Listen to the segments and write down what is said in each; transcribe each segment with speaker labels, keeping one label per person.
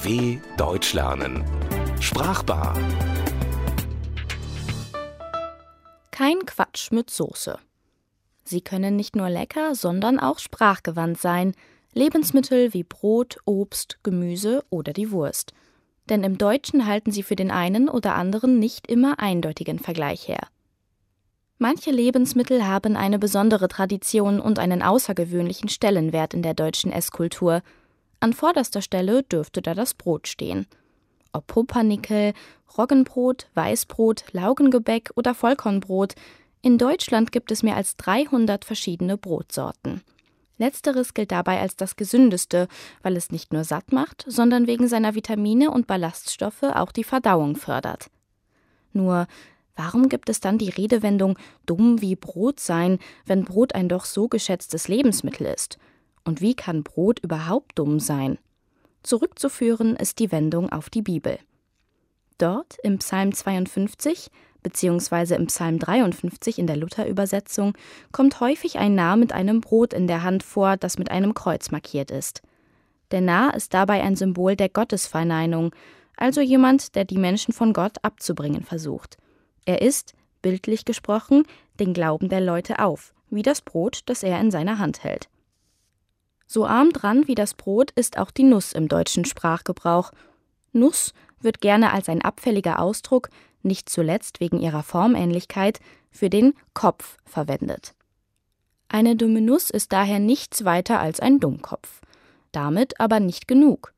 Speaker 1: DW Deutsch lernen. Sprachbar.
Speaker 2: Kein Quatsch mit Soße. Sie können nicht nur lecker, sondern auch sprachgewandt sein. Lebensmittel wie Brot, Obst, Gemüse oder die Wurst. Denn im Deutschen halten sie für den einen oder anderen nicht immer eindeutigen Vergleich her. Manche Lebensmittel haben eine besondere Tradition und einen außergewöhnlichen Stellenwert in der deutschen Esskultur. An vorderster Stelle dürfte da das Brot stehen. Ob Pumpernickel, Roggenbrot, Weißbrot, Laugengebäck oder Vollkornbrot, in Deutschland gibt es mehr als 300 verschiedene Brotsorten. Letzteres gilt dabei als das gesündeste, weil es nicht nur satt macht, sondern wegen seiner Vitamine und Ballaststoffe auch die Verdauung fördert. Nur Warum gibt es dann die Redewendung dumm wie Brot sein, wenn Brot ein doch so geschätztes Lebensmittel ist? Und wie kann Brot überhaupt dumm sein? Zurückzuführen ist die Wendung auf die Bibel. Dort im Psalm 52 bzw. im Psalm 53 in der Luther-Übersetzung kommt häufig ein Narr mit einem Brot in der Hand vor, das mit einem Kreuz markiert ist. Der Narr ist dabei ein Symbol der Gottesverneinung, also jemand, der die Menschen von Gott abzubringen versucht. Er isst, bildlich gesprochen, den Glauben der Leute auf, wie das Brot, das er in seiner Hand hält. So arm dran wie das Brot ist auch die Nuss im deutschen Sprachgebrauch. Nuss wird gerne als ein abfälliger Ausdruck, nicht zuletzt wegen ihrer Formähnlichkeit, für den Kopf verwendet. Eine dumme Nuss ist daher nichts weiter als ein Dummkopf. Damit aber nicht genug.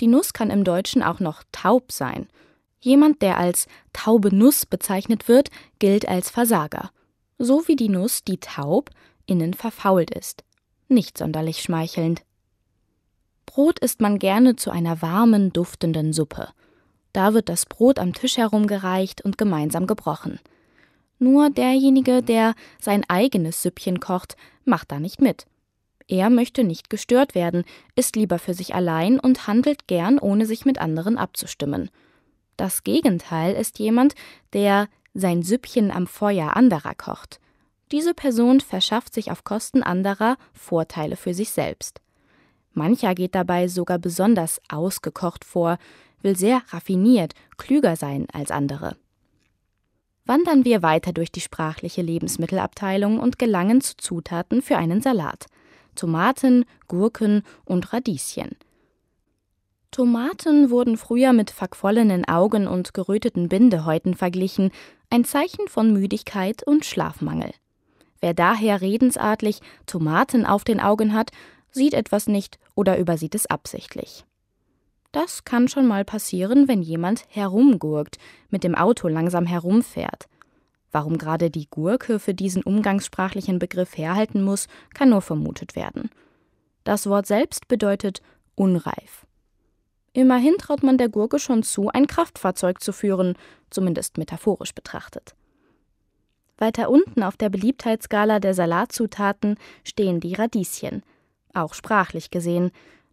Speaker 2: Die Nuss kann im Deutschen auch noch taub sein – Jemand, der als taube Nuss bezeichnet wird, gilt als Versager. So wie die Nuss, die taub, innen verfault ist. Nicht sonderlich schmeichelnd. Brot isst man gerne zu einer warmen, duftenden Suppe. Da wird das Brot am Tisch herumgereicht und gemeinsam gebrochen. Nur derjenige, der sein eigenes Süppchen kocht, macht da nicht mit. Er möchte nicht gestört werden, ist lieber für sich allein und handelt gern, ohne sich mit anderen abzustimmen. Das Gegenteil ist jemand, der sein Süppchen am Feuer anderer kocht. Diese Person verschafft sich auf Kosten anderer Vorteile für sich selbst. Mancher geht dabei sogar besonders ausgekocht vor, will sehr raffiniert, klüger sein als andere. Wandern wir weiter durch die sprachliche Lebensmittelabteilung und gelangen zu Zutaten für einen Salat. Tomaten, Gurken und Radieschen. Tomaten wurden früher mit verquollenen Augen und geröteten Bindehäuten verglichen, ein Zeichen von Müdigkeit und Schlafmangel. Wer daher redensartlich Tomaten auf den Augen hat, sieht etwas nicht oder übersieht es absichtlich. Das kann schon mal passieren, wenn jemand herumgurkt, mit dem Auto langsam herumfährt. Warum gerade die Gurke für diesen umgangssprachlichen Begriff herhalten muss, kann nur vermutet werden. Das Wort selbst bedeutet unreif. Immerhin traut man der Gurke schon zu, ein Kraftfahrzeug zu führen, zumindest metaphorisch betrachtet. Weiter unten auf der Beliebtheitsskala der Salatzutaten stehen die Radieschen, auch sprachlich gesehen,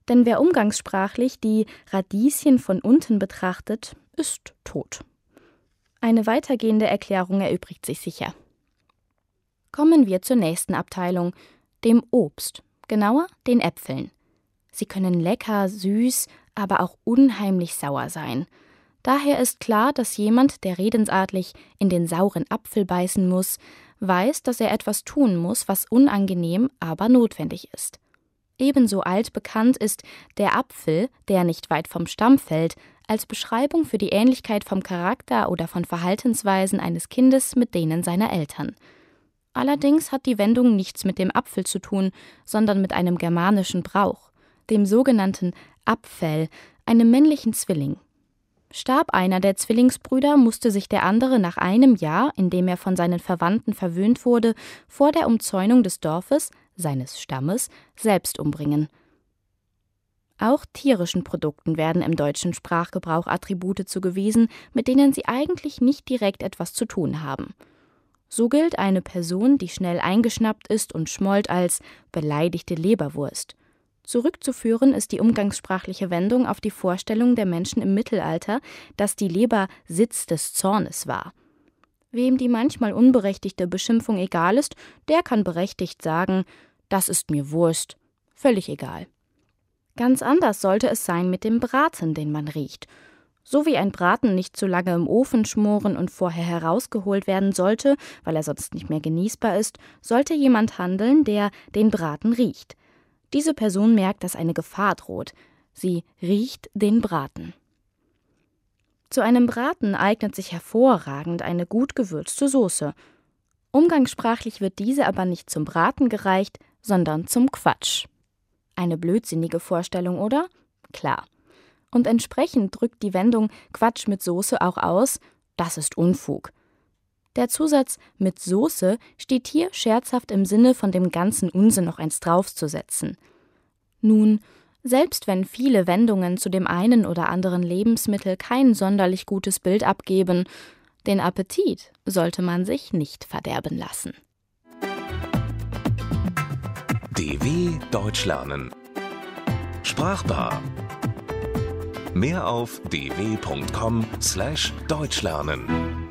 Speaker 2: denn wer umgangssprachlich die Radieschen von unten betrachtet, ist tot. Eine weitergehende Erklärung erübrigt sich sicher. Kommen wir zur nächsten Abteilung, dem Obst, genauer den Äpfeln. Sie können lecker, süß, aber auch unheimlich sauer sein. Daher ist klar, dass jemand, der redensartlich in den sauren Apfel beißen muss, weiß, dass er etwas tun muss, was unangenehm, aber notwendig ist. Ebenso altbekannt ist der Apfel, der nicht weit vom Stamm fällt, als Beschreibung für die Ähnlichkeit vom Charakter oder von Verhaltensweisen eines Kindes mit denen seiner Eltern. Allerdings hat die Wendung nichts mit dem Apfel zu tun, sondern mit einem germanischen Brauch, dem sogenannten Abfell, einem männlichen Zwilling. Starb einer der Zwillingsbrüder, musste sich der andere nach einem Jahr, in dem er von seinen Verwandten verwöhnt wurde, vor der Umzäunung des Dorfes, seines Stammes, selbst umbringen. Auch tierischen Produkten werden im deutschen Sprachgebrauch Attribute zugewiesen, mit denen sie eigentlich nicht direkt etwas zu tun haben. So gilt eine Person, die schnell eingeschnappt ist und schmollt, als beleidigte Leberwurst. Zurückzuführen ist die umgangssprachliche Wendung auf die Vorstellung der Menschen im Mittelalter, dass die Leber Sitz des Zornes war. Wem die manchmal unberechtigte Beschimpfung egal ist, der kann berechtigt sagen, das ist mir Wurst, völlig egal. Ganz anders sollte es sein mit dem Braten, den man riecht. So wie ein Braten nicht zu lange im Ofen schmoren und vorher herausgeholt werden sollte, weil er sonst nicht mehr genießbar ist, sollte jemand handeln, der den Braten riecht. Diese Person merkt, dass eine Gefahr droht. Sie riecht den Braten. Zu einem Braten eignet sich hervorragend eine gut gewürzte Soße. Umgangssprachlich wird diese aber nicht zum Braten gereicht, sondern zum Quatsch. Eine blödsinnige Vorstellung, oder? Klar. Und entsprechend drückt die Wendung Quatsch mit Soße auch aus, das ist Unfug. Der Zusatz mit Soße steht hier scherzhaft im Sinne von dem ganzen Unsinn noch eins draufzusetzen. Nun, selbst wenn viele Wendungen zu dem einen oder anderen Lebensmittel kein sonderlich gutes Bild abgeben, den Appetit sollte man sich nicht verderben lassen.
Speaker 1: DW Deutsch lernen. Sprachbar. Mehr auf dw.com/deutschlernen.